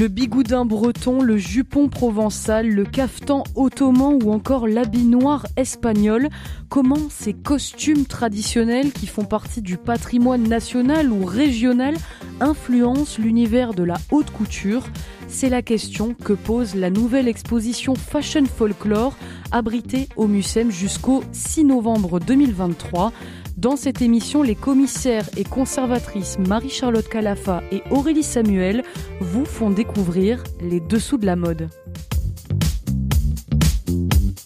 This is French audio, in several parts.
Le bigoudin breton, le jupon provençal, le caftan ottoman ou encore l'habit noir espagnol. Comment ces costumes traditionnels qui font partie du patrimoine national ou régional influencent l'univers de la haute couture? C'est la question que pose la nouvelle exposition Fashion Folklore abritée au Mucem jusqu'au 6 novembre 2023. Dans cette émission, les commissaires et conservatrices Marie-Charlotte Calafa et Aurélie Samuel vous font découvrir les dessous de la mode.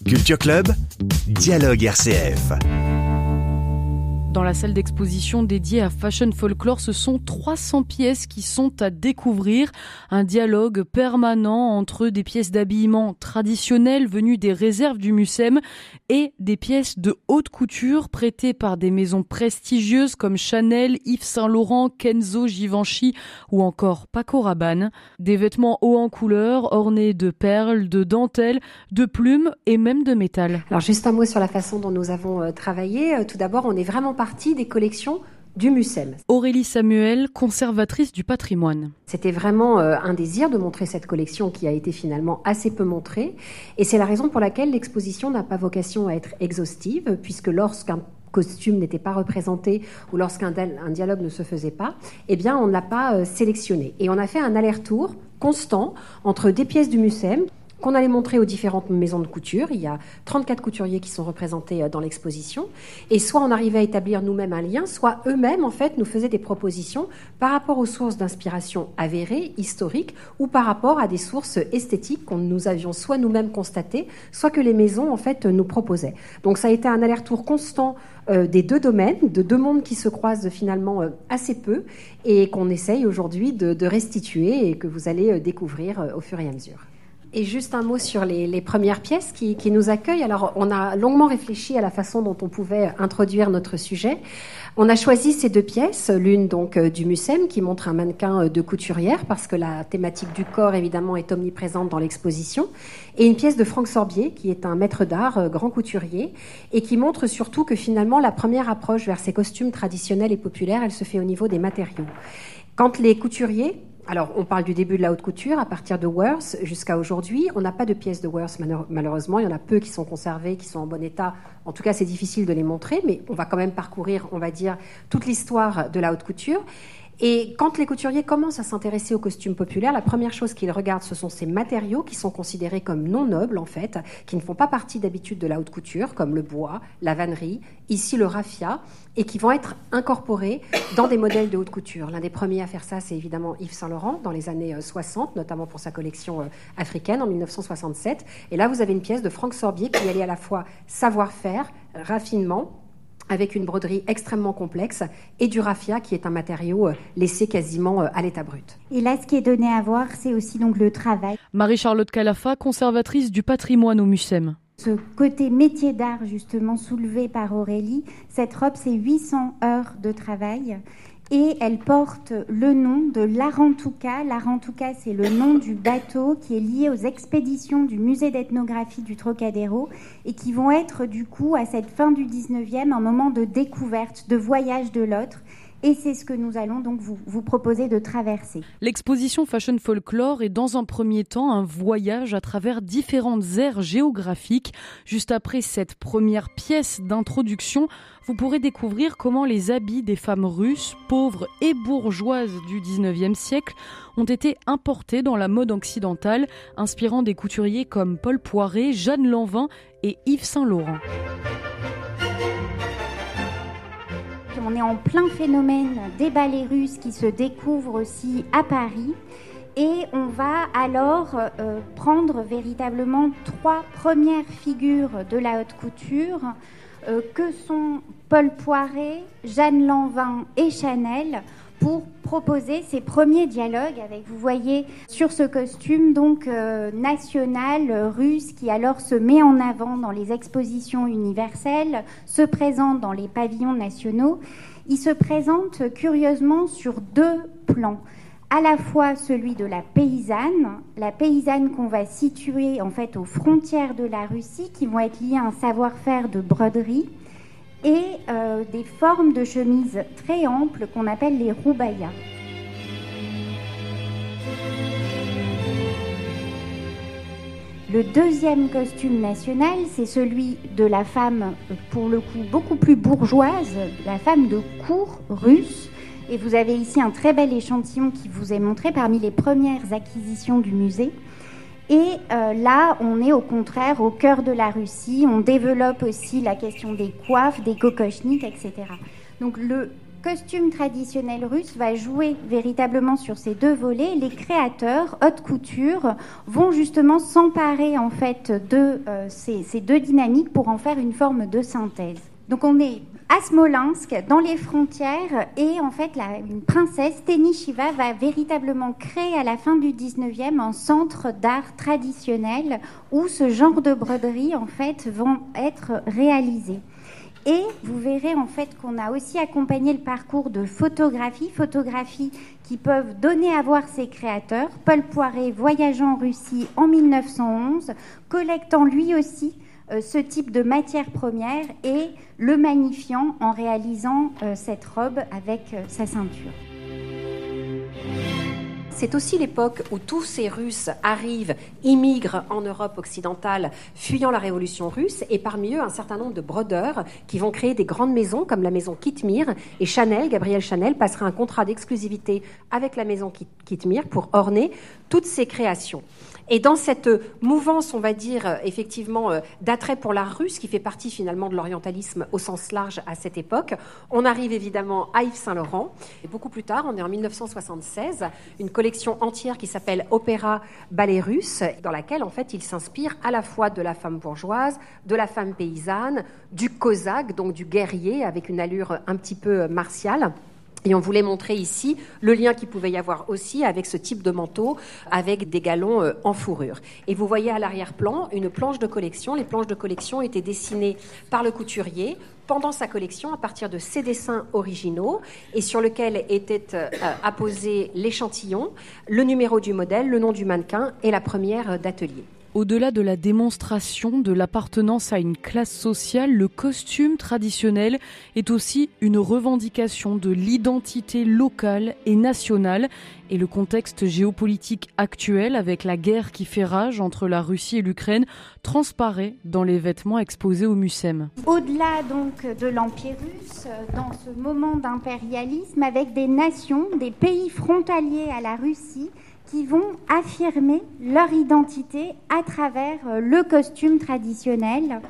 Culture Club, Dialogue RCF. Dans la salle d'exposition dédiée à Fashion Folklore, ce sont 300 pièces qui sont à découvrir. Un dialogue permanent entre des pièces d'habillement traditionnelles venues des réserves du Mucem et des pièces de haute couture prêtées par des maisons prestigieuses comme Chanel, Yves Saint Laurent, Kenzo, Givenchy ou encore Paco Rabanne. Des vêtements hauts en couleur, ornés de perles, de dentelles, de plumes et même de métal. Alors juste un mot sur la façon dont nous avons euh, travaillé. Euh, tout d'abord, on est vraiment pas partie des collections du MUSEM. Aurélie Samuel, conservatrice du patrimoine. C'était vraiment euh, un désir de montrer cette collection qui a été finalement assez peu montrée. Et c'est la raison pour laquelle l'exposition n'a pas vocation à être exhaustive, puisque lorsqu'un costume n'était pas représenté ou lorsqu'un un dialogue ne se faisait pas, eh bien, on ne l'a pas euh, sélectionné. Et on a fait un aller-retour constant entre des pièces du MUSEM qu'on allait montrer aux différentes maisons de couture. Il y a 34 couturiers qui sont représentés euh, dans l'exposition. Et soit on arrivait à établir nous-mêmes un lien, soit eux-mêmes, en fait, nous faisaient des propositions par rapport aux sources d'inspiration avérées, historiques, ou par rapport à des sources esthétiques qu'on nous avions soit nous-mêmes constatées, soit que les maisons, en fait, nous proposaient. Donc ça a été un aller-retour constant euh, des deux domaines, de deux mondes qui se croisent finalement euh, assez peu et qu'on essaye aujourd'hui de, de, restituer et que vous allez découvrir au fur et à mesure. Et juste un mot sur les, premières pièces qui, nous accueillent. Alors, on a longuement réfléchi à la façon dont on pouvait introduire notre sujet. On a choisi ces deux pièces, l'une donc euh, du Mucem qui montre un mannequin euh, de couturière parce que la thématique du corps évidemment est omniprésente dans l'exposition, et une pièce de Franck Sorbier qui est un maître d'art, euh, grand couturier, et qui montre surtout que finalement la première approche vers ces costumes traditionnels et populaires, elle se fait au niveau des matériaux. Quand les couturiers alors, on parle du début de la haute couture, à partir de Worth jusqu'à aujourd'hui. On n'a pas de pièces de Worth, malheureusement. Il y en a peu qui sont conservées, qui sont en bon état. En tout cas, c'est difficile de les montrer, mais on va quand même parcourir, on va dire, toute l'histoire de la haute couture. Et quand les couturiers commencent à s'intéresser aux costumes populaires, la première chose qu'ils regardent, ce sont ces matériaux qui sont considérés comme non nobles, en fait, qui ne font pas partie d'habitude de la haute couture, comme le bois, la vannerie, ici le raffia, et qui vont être incorporés dans des modèles de haute couture. L'un des premiers à faire ça, c'est évidemment Yves Saint Laurent, dans les années 60, euh, notamment pour sa collection euh, africaine en 1967. Et là, vous avez une pièce de Franck Sorbier qui allait à la fois savoir-faire, raffinement, avec une broderie extrêmement complexe et du raffia qui est un matériau euh, laissé quasiment euh, à l'état brut. Et là, ce qui est donné à voir, c'est aussi donc le travail. Marie-Charlotte Calafa, conservatrice du patrimoine au MUSEM. Ce côté métier d'art justement soulevé par Aurélie, cette robe, c'est 800 heures de travail et elle porte le nom de l'Arantuka. L'Arantuka, c'est le nom du bateau qui est lié aux expéditions du musée d'ethnographie du Trocadéro et qui vont être du coup à cette fin du 19e un moment de découverte, de voyage de l'autre et c'est ce que nous allons donc vous, proposer de traverser. L'exposition Fashion Folklore est dans un premier temps un voyage à travers différentes aires géographiques. Juste après cette première pièce d'introduction, vous pourrez découvrir comment les habits des femmes russes, pauvres et bourgeoises du 19e siècle, ont été importés dans la mode occidentale, inspirant des couturiers comme Paul Poiret, Jeanne Lanvin et Yves Saint Laurent. On est en plein phénomène des ballets russes qui se découvrent aussi à Paris. Et on va alors euh, prendre véritablement trois premières figures de la haute couture, euh, que sont Paul Poiret, Jeanne Lanvin et Chanel, pour proposer ces premiers dialogues avec, vous voyez, sur ce costume donc euh, national russe qui alors se met en avant dans les expositions universelles, se présente dans les pavillons nationaux. Il se présente curieusement sur deux plans à la fois celui de la paysanne, la paysanne qu'on va situer en fait aux frontières de la Russie, qui vont être liées à un savoir-faire de broderie, et euh, des formes de chemises très amples qu'on appelle les roubayas. Le deuxième costume national, c'est celui de la femme, pour le coup, beaucoup plus bourgeoise, la femme de cour russe. Et vous avez ici un très bel échantillon qui vous est montré parmi les premières acquisitions du musée. Et euh, là, on est au contraire au cœur de la Russie. On développe aussi la question des coiffes, des kokochniks, etc. Donc le costume traditionnel russe va jouer véritablement sur ces deux volets. Les créateurs, haute couture, vont justement s'emparer en fait de euh, ces, deux dynamiques pour en faire une forme de synthèse. Donc on est à Smolensk, dans les frontières, et en fait, la, une princesse, Tenishiva, va véritablement créer à la fin du 19e un centre d'art traditionnel où ce genre de broderies, en fait, vont être réalisés. Et vous verrez en fait qu'on a aussi accompagné le parcours de photographie, photographies qui peuvent donner à voir ses créateurs. Paul Poiret voyageant en Russie en 1911, collectant lui aussi ce type de matière première et le magnifiant en réalisant euh, cette robe avec euh, sa ceinture. C'est aussi l'époque où tous ces Russes arrivent, immigrent en Europe occidentale, fuyant la révolution russe, et parmi eux un certain nombre de brodeurs qui vont créer des grandes maisons comme la maison Kitmir. Et Chanel, Gabriel Chanel, passera un contrat d'exclusivité avec la maison Kitmir pour orner toutes ces créations. Et dans cette mouvance, on va dire, euh, effectivement, euh, d'attrait pour l'art russe, qui fait partie finalement de l'orientalisme au sens large à cette époque, on arrive évidemment à Yves Saint-Laurent. Et beaucoup plus tard, on est en 1976, une collection entière qui s'appelle Opéra Ballet Russe, dans laquelle, en fait, il s'inspire à la fois de la femme bourgeoise, de la femme paysanne, du cosaque, donc du guerrier, avec une allure un petit peu martiale. Et on voulait montrer ici le lien qu'il pouvait y avoir aussi avec ce type de manteau, avec des galons euh, en fourrure. Et vous voyez à l'arrière-plan une planche de collection. Les planches de collection étaient dessinées par le couturier pendant sa collection à partir de ses dessins originaux et sur lequel était euh, apposé l'échantillon, le numéro du modèle, le nom du mannequin et la première d'atelier. Au-delà de la démonstration de l'appartenance à une classe sociale, le costume traditionnel est aussi une revendication de l'identité locale et nationale. Et le contexte géopolitique actuel, avec la guerre qui fait rage entre la Russie et l'Ukraine, transparaît dans les vêtements exposés au MUSEM. Au-delà donc de l'Empire russe, dans ce moment d'impérialisme, avec des nations, des pays frontaliers à la Russie, qui vont affirmer leur identité à travers euh, le costume traditionnel.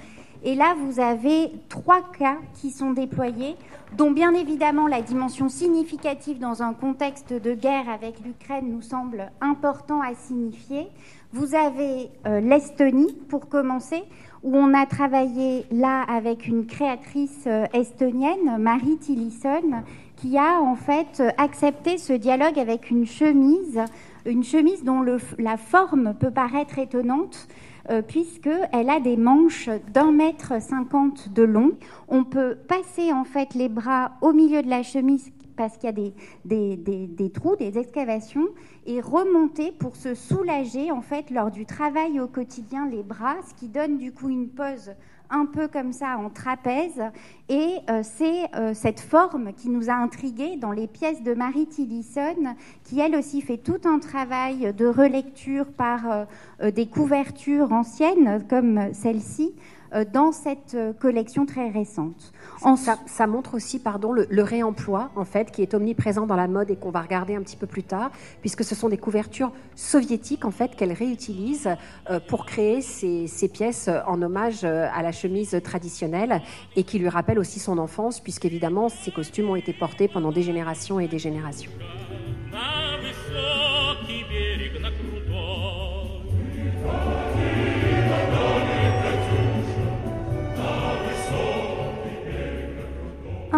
Et là, vous avez trois cas qui sont déployés, dont bien évidemment la dimension significative dans un contexte de guerre avec l'Ukraine nous semble important à signifier. Vous avez euh, l'Estonie, pour commencer, où on a travaillé là avec une créatrice euh, estonienne, Marie Tillisson, qui a en fait accepté ce dialogue avec une chemise une chemise dont la forme peut paraître étonnante, euh, puisqu'elle a des manches d'un mètre cinquante de long. On peut passer en fait les bras au milieu de la chemise parce qu'il y a des, trous, des excavations, et remonter pour se soulager en fait lors du travail au quotidien les bras, ce qui donne du coup une pose un peu comme ça en trapèze. Et euh, c'est euh, cette forme qui nous a intrigués dans les pièces de Marie Tillisson, qui elle aussi fait tout un travail de relecture par euh, des couvertures anciennes comme celle-ci, dans cette euh, collection très récente. Ça, montre aussi pardon, le, réemploi, en fait, qui est omniprésent dans la mode et qu'on va regarder un petit peu plus tard, puisque ce sont des couvertures soviétiques, en fait, qu'elle réutilise euh, pour créer ces, ces, pièces en hommage à la chemise traditionnelle et qui lui rappellent aussi son enfance, puisqu'évidemment, ces costumes ont été portés pendant des générations et des générations.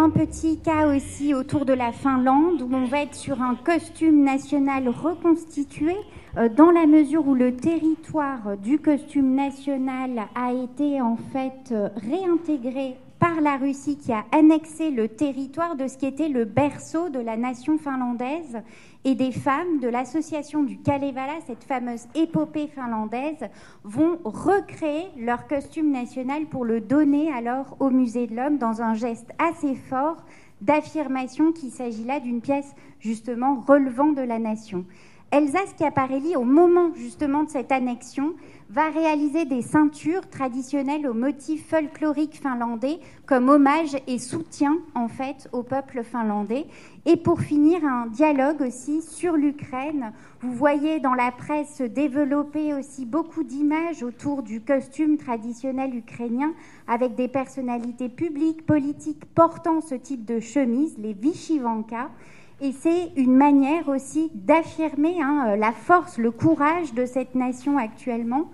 Un petit cas aussi autour de la Finlande où on va être sur un costume national reconstitué euh, dans la mesure où le territoire du costume national a été en fait euh, réintégré par la Russie qui a annexé le territoire de ce qui était le berceau de la nation finlandaise et des femmes de l'association du Kalevala, cette fameuse épopée finlandaise, vont recréer leur costume national pour le donner alors au Musée de l'Homme dans un geste assez fort d'affirmation qu'il s'agit là d'une pièce justement relevant de la nation. Elsa Schiaparelli, au moment justement de cette annexion, va réaliser des ceintures traditionnelles aux motifs folkloriques finlandais comme hommage et soutien en fait au peuple finlandais. Et pour finir, un dialogue aussi sur l'Ukraine. Vous voyez dans la presse se développer aussi beaucoup d'images autour du costume traditionnel ukrainien avec des personnalités publiques, politiques portant ce type de chemise, les Vishivanka. Et c'est une manière aussi d'affirmer hein, la force, le courage de cette nation actuellement,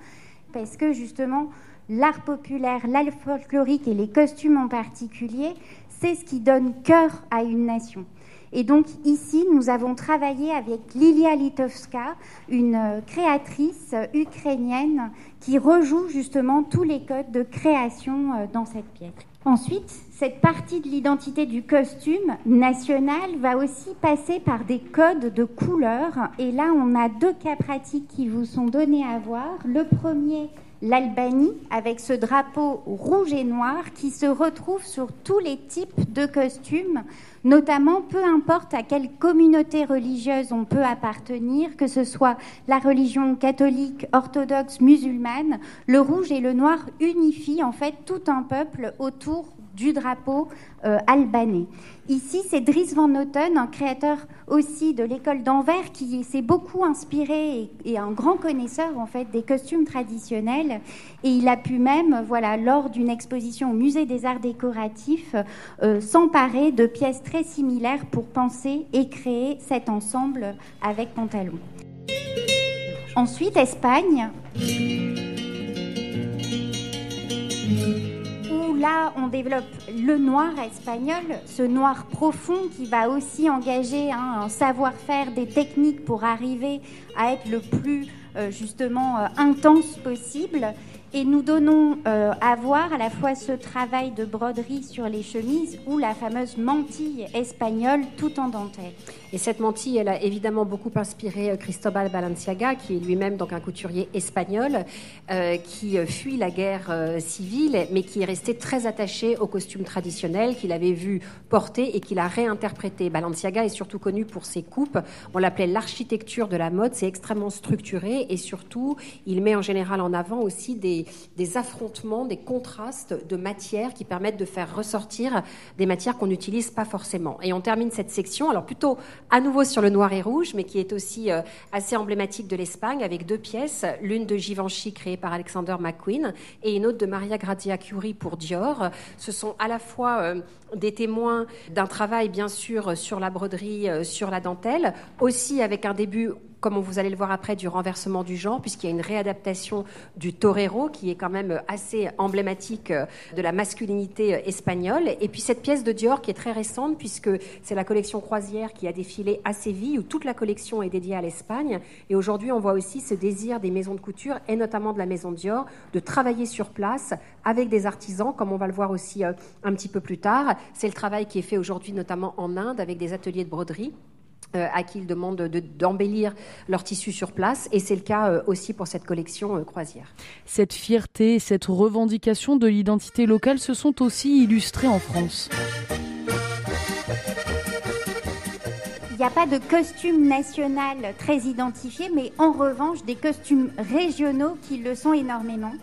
parce que justement, l'art populaire, l'art folklorique et les costumes en particulier, c'est ce qui donne cœur à une nation. Et donc ici, nous avons travaillé avec Lilia Litovska, une créatrice ukrainienne qui rejoue justement tous les codes de création euh, dans cette pièce. Ensuite, cette partie de l'identité du costume national va aussi passer par des codes de couleurs. Et là, on a deux cas pratiques qui vous sont donnés à voir. Le premier, l'Albanie, avec ce drapeau rouge et noir qui se retrouve sur tous les types de costumes, notamment peu importe à quelle communauté religieuse on peut appartenir, que ce soit la religion catholique, orthodoxe, musulmane, le rouge et le noir unifient en fait tout un peuple autour du drapeau euh, albanais. Ici, c'est Dries Van Noten, un créateur aussi de l'école d'Anvers, qui s'est beaucoup inspiré et, un grand connaisseur en fait des costumes traditionnels. Et il a pu même, voilà, lors d'une exposition au Musée des Arts Décoratifs, euh, s'emparer de pièces très similaires pour penser et créer cet ensemble avec pantalon. Ensuite, Espagne là, on développe le noir espagnol, ce noir profond qui va aussi engager hein, un savoir-faire, des techniques pour arriver à être le plus euh, justement euh, intense possible. Et nous donnons euh, à voir à la fois ce travail de broderie sur les chemises ou la fameuse mantille espagnole tout en dentelle. Et cette mantille, elle a évidemment beaucoup inspiré euh, Cristobal Balenciaga, qui est lui-même donc un couturier espagnol, euh, qui fuit la guerre civile, mais qui est resté très attaché au costume traditionnel qu'il avait vu porter et qu'il a réinterprété. Balenciaga est surtout connu pour ses coupes. On l'appelait l'architecture de la mode. C'est extrêmement structuré et surtout, il met en général en avant aussi des des, affrontements, des contrastes de matières qui permettent de faire ressortir des matières qu'on n'utilise pas forcément. Et on termine cette section, alors plutôt à nouveau sur le noir et rouge, mais qui est aussi euh, assez emblématique de l'Espagne, avec deux pièces, l'une de Givenchy créée par Alexander McQueen et une autre de Maria Grazia Curie pour Dior. Ce sont à la fois euh, des témoins d'un travail, bien sûr, sur la broderie, euh, sur la dentelle, aussi avec un début comme vous allez le voir après, du renversement du genre, puisqu'il y a une réadaptation du torero, qui est quand même assez emblématique euh, de la masculinité euh, espagnole. Et puis cette pièce de Dior, qui est très récente, puisque c'est la collection croisière qui a défilé à Séville, où toute la collection est dédiée à l'Espagne. Et aujourd'hui, on voit aussi ce désir des maisons de couture, et notamment de la maison Dior, de travailler sur place avec des artisans, comme on va le voir aussi euh, un petit peu plus tard. C'est le travail qui est fait aujourd'hui, notamment en Inde, avec des ateliers de broderie. Euh, à qui ils demandent d'embellir leur tissu sur place. Et c'est le cas euh, aussi pour cette collection euh, croisière. Cette fierté, cette revendication de l'identité locale se sont aussi illustrées en France. Il n'y a pas de costume national très identifié, mais en revanche des costumes régionaux qui le sont énormément.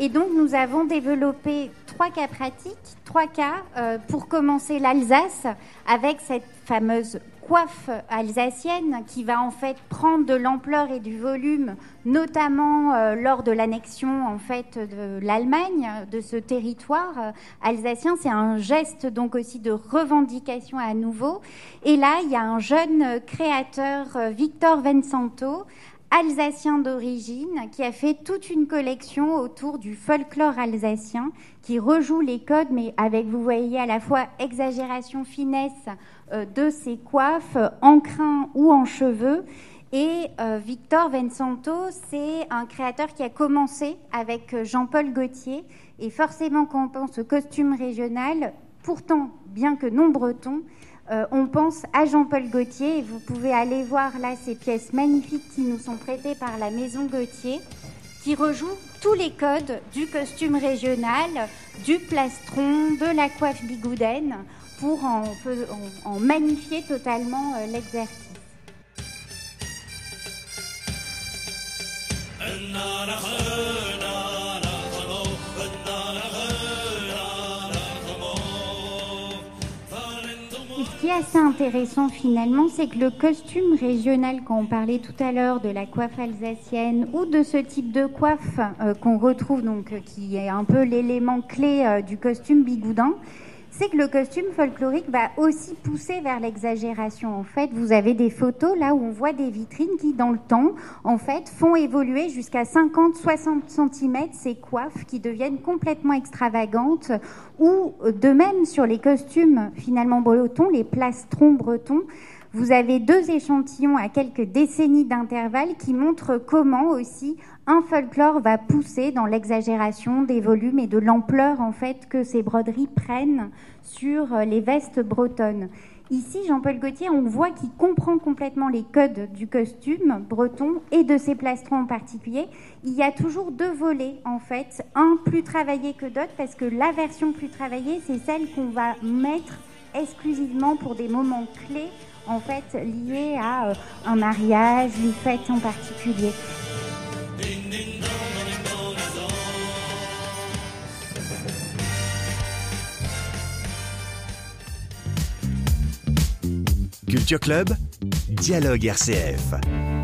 Et donc nous avons développé trois cas pratiques, trois cas pour commencer l'Alsace avec cette fameuse coiffe alsacienne qui va en fait prendre de l'ampleur et du volume, notamment euh, lors de l'annexion en fait de l'Allemagne, de ce territoire euh, alsacien. C'est un geste donc aussi de revendication à nouveau. Et là, il y a un jeune créateur, euh, Victor Vensanto, alsacien d'origine qui a fait toute une collection autour du folklore alsacien qui rejoue les codes mais avec vous voyez à la fois exagération finesse de ses coiffes en crin ou en cheveux et euh, Victor Vensanto, c'est un créateur qui a commencé avec euh, Jean-Paul Gaultier. Et forcément, quand on pense au costume régional, pourtant, bien que non breton, euh, on pense à Jean-Paul Gaultier et vous pouvez aller voir là ces pièces magnifiques qui nous sont prêtées par la maison Gauthier qui rejouent tous les codes du costume régional, du plastron, de la coiffe bigoudaine pour en, magnifier totalement euh, l'exercice. ce qui est assez intéressant finalement, c'est que le costume régional, quand on parlait tout à l'heure de la coiffe alsacienne ou de ce type de coiffe euh, qu'on retrouve, donc euh, qui est un peu l'élément clé du costume bigoudin, c'est que le costume folklorique va aussi pousser vers l'exagération. En fait, vous avez des photos là où on voit des vitrines qui, dans le temps, en fait, font évoluer jusqu'à 50-60 cm ces coiffes qui deviennent complètement extravagantes. Ou de même sur les costumes finalement bretons, les plastrons bretons. Vous avez deux échantillons à quelques décennies d'intervalle qui montrent comment aussi un folklore va pousser dans l'exagération des volumes et de l'ampleur en fait que ces broderies prennent sur euh, les vestes bretonnes. Ici, Jean-Paul Gaultier, on voit qu'il comprend complètement les codes du costume breton et de ses plastrons en particulier. Il y a toujours deux volets, en fait, un plus travaillé que d'autres, parce que la version plus travaillée, c'est celle qu'on va mettre exclusivement pour des moments clés, en fait, liés à euh, un mariage, une fête en particulier. Culture Club, Dialogue RCF.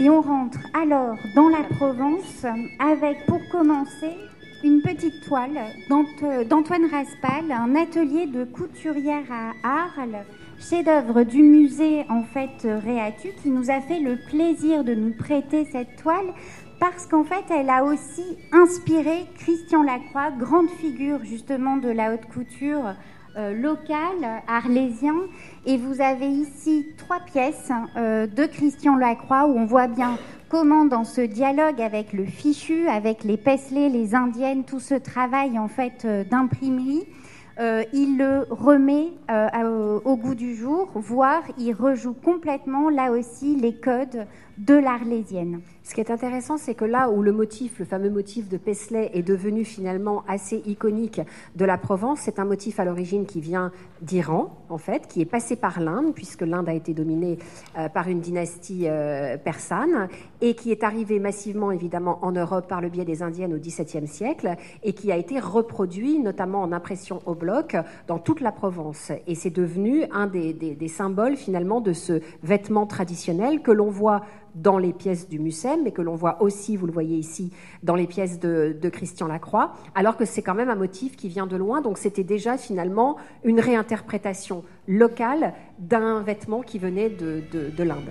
Et on rentre alors dans la Provence avec, pour commencer, une petite toile d'Antoine Raspal, un atelier de couturière à Arles, chef-d'œuvre du musée en fait Réatu, qui nous a fait le plaisir de nous prêter cette toile parce qu'en fait, elle a aussi inspiré Christian Lacroix, grande figure justement de la haute couture euh, locale, arlésien. Et vous avez ici trois pièces euh, de Christian Lacroix où on voit bien comment dans ce dialogue avec le fichu, avec les Pesley, les indiennes, tout ce travail en fait euh, il le remet au goût du jour, voire il rejoue complètement là aussi les codes de l'arlésienne. Ce qui est intéressant, c'est que là où le motif, le fameux motif de Paisley, est devenu finalement assez iconique de la Provence, c'est un motif à l'origine qui vient d'Iran, en fait, qui est passé par l'Inde, puisque l'Inde a été dominée euh, par une dynastie euh, persane, et qui est arrivé massivement, évidemment, en Europe par le biais des Indiennes au XVIIe siècle, et qui a été reproduit, notamment en impression au dans toute la Provence. Et c'est devenu un des, des symboles, finalement, de ce vêtement traditionnel que l'on voit dans les pièces du Mucem, mais que l'on voit aussi, vous le voyez ici, dans les pièces de, Christian Lacroix, alors que c'est quand même un motif qui vient de loin, donc c'était déjà finalement une réinterprétation locale d'un vêtement qui venait de l'Inde.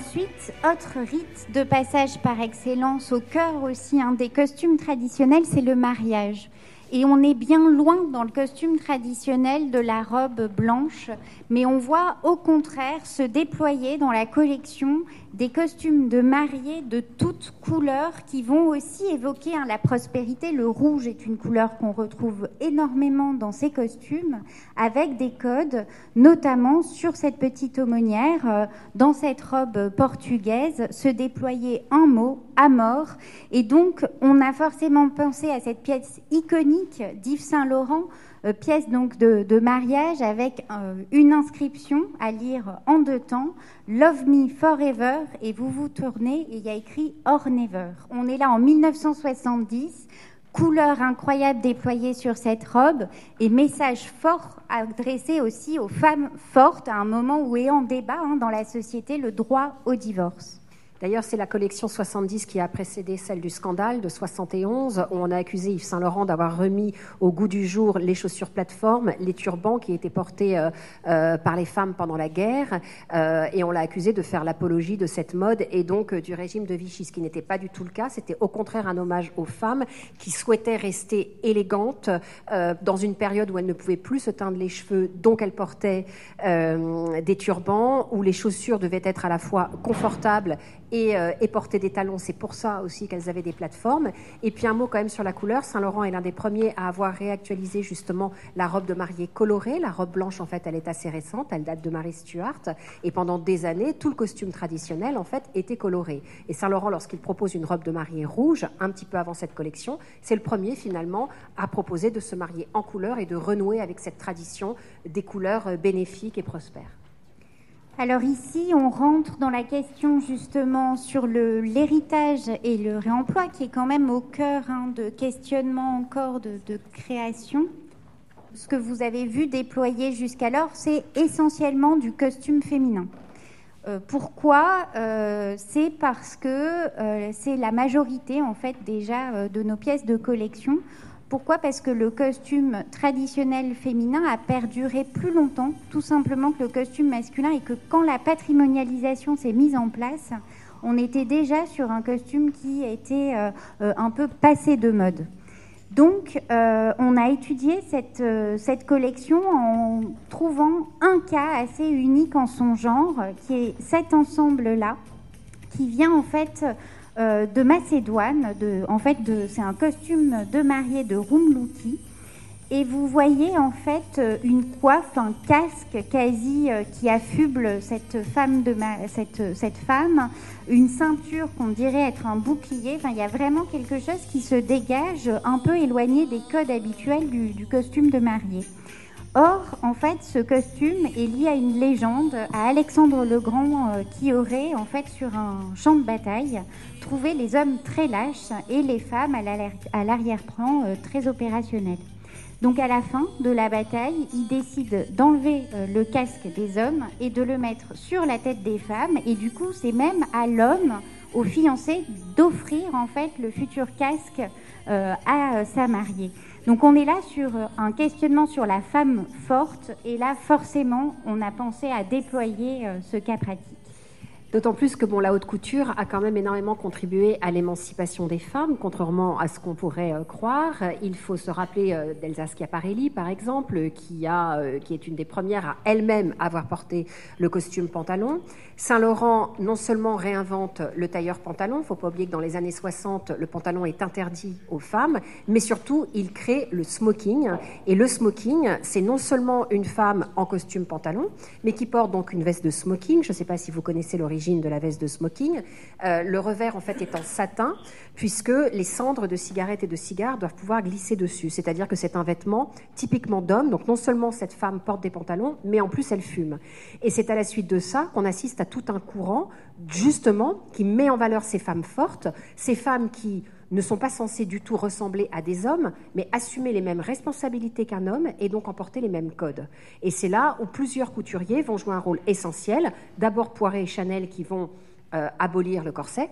Ensuite, autre rite de passage par excellence au cœur aussi des costumes traditionnels, c'est le mariage. Et on est bien loin dans le costume traditionnel de la robe blanche, mais on voit au contraire se déployer dans la collection des costumes de mariée de toutes couleurs qui vont aussi évoquer hein, la prospérité. Le rouge est une couleur qu'on retrouve énormément dans ces costumes, avec des codes, notamment sur cette petite aumônière, euh, dans cette robe portugaise, se déployer un mot, à mort. Et donc, on a forcément pensé à cette pièce iconique d'Yves Saint-Laurent euh, pièce donc de, mariage avec euh, une inscription à lire en deux temps, Love Me Forever, et vous vous tournez et il y a écrit Or Never. On est là en 1970, couleur incroyable déployée sur cette robe et message fort adressé aussi aux femmes fortes à un moment où est en débat hein, dans la société le droit au divorce. D'ailleurs, c'est la collection 70 qui a précédé celle du scandale de 71, où on a accusé Yves Saint-Laurent d'avoir remis au goût du jour les chaussures plateformes, les turbans qui étaient portés euh, euh, par les femmes pendant la guerre, euh, et on l'a accusé de faire l'apologie de cette mode et donc du régime de Vichy, ce qui n'était pas du tout le cas. C'était au contraire un hommage aux femmes qui souhaitaient rester élégantes dans une période où elles ne pouvaient plus se teindre les cheveux, donc elles portaient des turbans, où les chaussures devaient être à la fois confortables et, euh, et des talons. C'est pour ça aussi qu'elles avaient des plateformes. Et puis un mot quand même sur la couleur. Saint Laurent est l'un des premiers à avoir réactualisé justement la robe de mariée colorée. La robe blanche, en fait, elle est assez récente. Elle date de Marie Stuart. Et pendant des années, tout le costume traditionnel, en fait, était coloré. Et Saint Laurent, lorsqu'il propose une robe de mariée rouge, un petit peu avant cette collection, c'est le premier finalement à proposer de se marier en couleur et de renouer avec cette tradition des couleurs euh, bénéfiques et prospères. Alors ici, on rentre dans la question justement sur l'héritage et le réemploi, qui est quand même au cœur hein, de questionnement encore de, création. Ce que vous avez vu déployer jusqu'alors, c'est essentiellement du costume féminin. Euh, pourquoi? Euh, C'est parce que euh, c'est la majorité en fait déjà de nos pièces de collection pourquoi Parce que le costume traditionnel féminin a perduré plus longtemps, tout simplement que le costume masculin, et que quand la patrimonialisation s'est mise en place, on était déjà sur un costume qui était euh, euh, un peu passé de mode. Donc, euh, on a étudié cette, cette, collection en trouvant un cas assez unique en son genre, qui est cet ensemble-là, qui vient en fait euh, de Macédoine. En fait, c'est un costume de mariée de Rumlouki. Et vous voyez en fait euh, une coiffe, un casque quasi euh, qui affuble cette femme, cette, femme, une ceinture qu'on dirait être un bouclier. Il y a vraiment quelque chose qui se dégage, un peu éloigné des codes habituels du, du costume de mariée. Or, en fait, ce costume est lié à une légende, à Alexandre le Grand, euh, qui aurait, en fait, sur un champ de bataille, trouvé les hommes très lâches et les femmes à l'arrière-plan euh, très opérationnels. Donc, à la fin de la bataille, il décide d'enlever euh, le casque des hommes et de le mettre sur la tête des femmes. Et du coup, c'est même à l'homme, au fiancé, d'offrir, en fait, le futur casque à sa mariée. Donc on est là sur euh, un questionnement sur la femme forte et là forcément on a pensé à déployer euh, ce cas pratique. D'autant plus que bon, la haute couture a quand même énormément contribué à l'émancipation des femmes, contrairement à ce qu'on pourrait euh, croire. Il faut se rappeler euh, d'Elsa Schiaparelli, par exemple, qui, a, euh, qui est une des premières à elle-même avoir porté le costume pantalon. Saint-Laurent, non seulement réinvente le tailleur pantalon, il ne faut pas oublier que dans les années 60, le pantalon est interdit aux femmes, mais surtout, il crée le smoking. Et le smoking, c'est non seulement une femme en costume pantalon, mais qui porte donc une veste de smoking. Je ne sais pas si vous connaissez l'origine de la veste de smoking. Euh, le revers, en fait, est en satin, puisque les cendres de cigarettes et de cigares doivent pouvoir glisser dessus. C'est-à-dire que c'est un vêtement typiquement d'homme. Donc, non seulement cette femme porte des pantalons, mais en plus, elle fume. Et c'est à la suite de ça qu'on assiste à tout un courant, justement, qui met en valeur ces femmes fortes, ces femmes qui ne sont pas censés du tout ressembler à des hommes, mais assumer les mêmes responsabilités qu'un homme et donc emporter les mêmes codes. Et c'est là où plusieurs couturiers vont jouer un rôle essentiel. D'abord Poiret et Chanel qui vont euh, abolir le corset,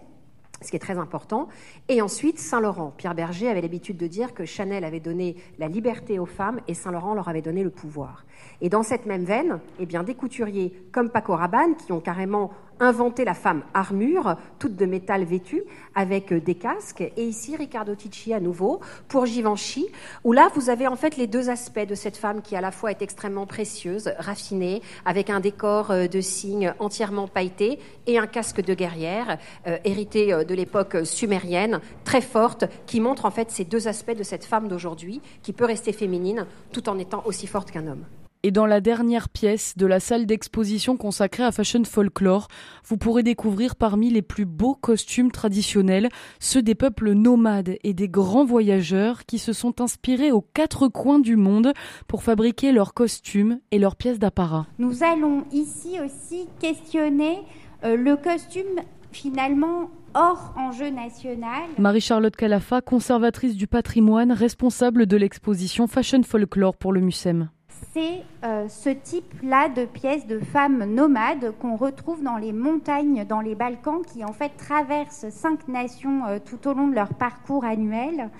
ce qui est très important. Et ensuite, Saint-Laurent. Pierre Berger avait l'habitude de dire que Chanel avait donné la liberté aux femmes et Saint-Laurent leur avait donné le pouvoir. Et dans cette même veine, eh bien, des couturiers comme Paco Rabanne, qui ont carrément inventé la femme armure, toute de métal vêtue, avec euh, des casques. Et ici, Riccardo Ticci à nouveau, pour Givenchy, où là, vous avez en fait les deux aspects de cette femme qui à la fois est extrêmement précieuse, raffinée, avec un décor euh, de signes entièrement pailleté et un casque de guerrière, euh, hérité de l'époque sumérienne, très forte, qui montre en fait ces deux aspects de cette femme d'aujourd'hui, qui peut rester féminine tout en étant aussi forte qu'un homme. Et dans la dernière pièce de la salle d'exposition consacrée à Fashion Folklore, vous pourrez découvrir parmi les plus beaux costumes traditionnels ceux des peuples nomades et des grands voyageurs qui se sont inspirés aux quatre coins du monde pour fabriquer leurs costumes et leurs pièces d'apparat. Nous allons ici aussi questionner euh, le costume finalement hors enjeu national. Marie-Charlotte Calafa, conservatrice du patrimoine, responsable de l'exposition Fashion Folklore pour le MUSEM c'est euh, ce type-là de pièces de femmes nomades qu'on retrouve dans les montagnes, dans les Balkans, qui en fait traversent cinq nations euh, tout au long de leur parcours annuel.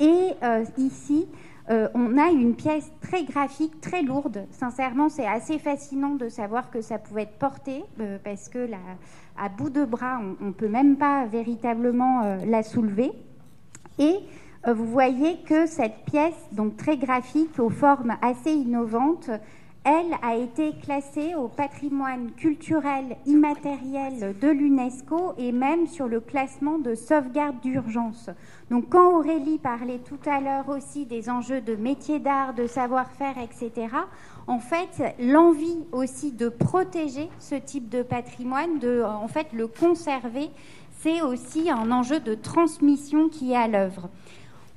Et euh, ici, on a une pièce très graphique, très lourde. Sincèrement, c'est assez fascinant de savoir que ça pouvait être porté, parce que à bout de bras, on ne peut même pas véritablement la soulever. Et vous voyez que cette pièce, donc très graphique, aux formes assez innovantes, elle a été classée au patrimoine culturel immatériel de l'UNESCO et même sur le classement de sauvegarde d'urgence. Donc quand Aurélie parlait tout à l'heure aussi des enjeux de métier d'art, de savoir-faire, etc., en fait, l'envie aussi de protéger ce type de patrimoine, de en fait le conserver, c'est aussi un enjeu de transmission qui est à l'œuvre.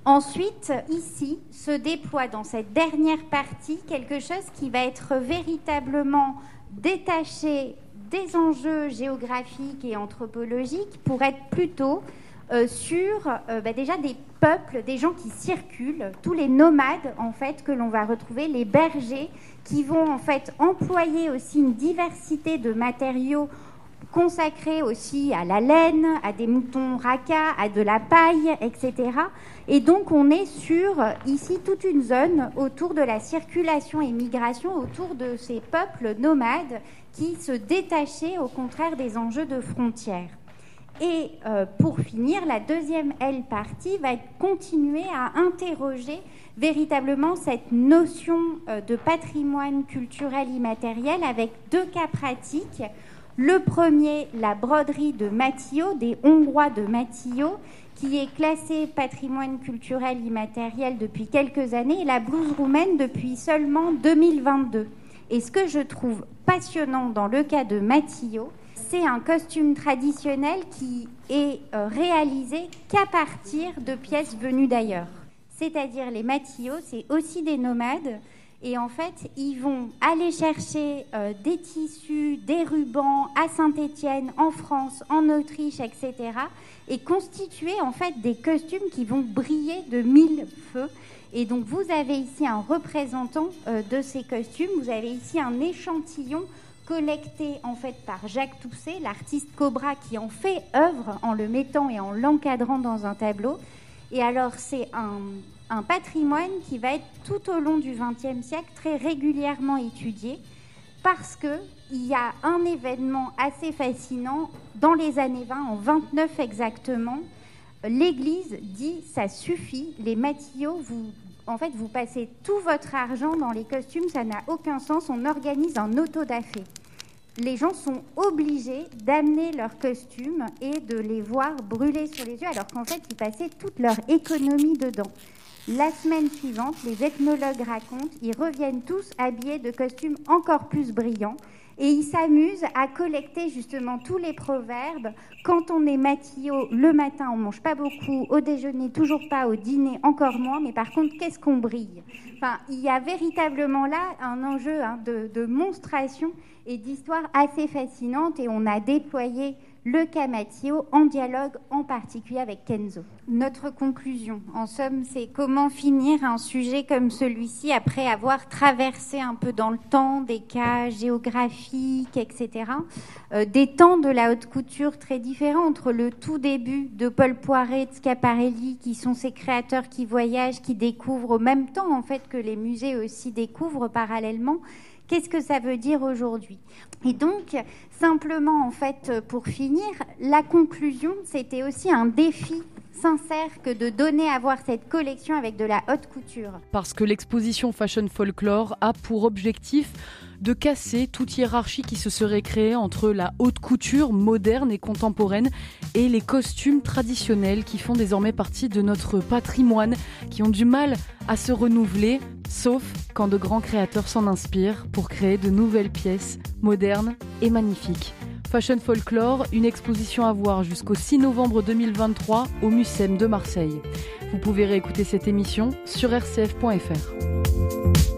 Ensuite, ici, se déploie dans cette dernière partie quelque chose qui va être véritablement détaché des enjeux géographiques et anthropologiques pour être plutôt euh, sur euh, bah, déjà des peuples, des gens qui circulent, tous les nomades en fait que l'on va retrouver, les bergers qui vont en fait employer aussi une diversité de matériaux consacrés aussi à la laine, à des moutons raka, à de la paille, etc. Et donc on est sur ici toute une zone autour de la circulation et migration, autour de ces peuples nomades qui se détachaient au contraire des enjeux de frontières. Et euh, pour finir, la deuxième L partie va continuer à interroger véritablement cette notion euh, de patrimoine culturel immatériel avec deux cas pratiques. Le premier, la broderie de Matillo, des Hongrois de Matillo, qui est classée patrimoine culturel immatériel depuis quelques années, et la blouse roumaine depuis seulement 2022. Et ce que je trouve passionnant dans le cas de Matillo, c'est un costume traditionnel qui est euh, réalisé qu'à partir de pièces venues d'ailleurs. C'est-à-dire les matillots, c'est aussi des nomades. Et en fait, ils vont aller chercher euh, des tissus, des rubans à Saint-Étienne, en France, en Autriche, etc. Et constituer en fait des costumes qui vont briller de mille feux. Et donc vous avez ici un représentant euh, de ces costumes. Vous avez ici un échantillon collecté en fait par Jacques Tousset, l'artiste Cobra qui en fait œuvre en le mettant et en l'encadrant dans un tableau. Et alors c'est un, un, patrimoine qui va être tout au long du XXe siècle très régulièrement étudié parce qu'il y a un événement assez fascinant dans les années 20, en 29 exactement. L'Église dit ça suffit, les matillot, vous en fait, vous passez tout votre argent dans les costumes, ça n'a aucun sens. On organise un auto-da-fé. Les gens sont obligés d'amener leurs costumes et de les voir brûler sur les yeux, alors qu'en fait, ils passaient toute leur économie dedans. La semaine suivante, les ethnologues racontent, ils reviennent tous habillés de costumes encore plus brillants. Et il s'amuse à collecter justement tous les proverbes. Quand on est matillot, le matin, on mange pas beaucoup, au déjeuner, toujours pas, au dîner, encore moins. Mais par contre, qu'est-ce qu'on brille? Enfin, il y a véritablement là un enjeu hein, de, de monstration et d'histoire assez fascinante. Et on a déployé le Camatio en dialogue en particulier avec Kenzo. Notre conclusion, en somme, c'est comment finir un sujet comme celui-ci après avoir traversé un peu dans le temps des cas géographiques, etc. Euh, des temps de la haute couture très différents entre le tout début de Paul Poiret, de Schiaparelli, qui sont ces créateurs qui voyagent, qui découvrent au même temps en fait que les musées aussi découvrent parallèlement Qu'est-ce que ça veut dire aujourd'hui? Et donc, simplement, en fait, pour finir, la conclusion, c'était aussi un défi sincère que de donner à voir cette collection avec de la haute couture. Parce que l'exposition Fashion Folklore a pour objectif de casser toute hiérarchie qui se serait créée entre la haute couture moderne et contemporaine et les costumes traditionnels qui font désormais partie de notre patrimoine, qui ont du mal à se renouveler, sauf quand de grands créateurs s'en inspirent pour créer de nouvelles pièces modernes et magnifiques. Fashion Folklore, une exposition à voir jusqu'au 6 novembre 2023 au Mucem de Marseille. Vous pouvez réécouter cette émission sur rcf.fr.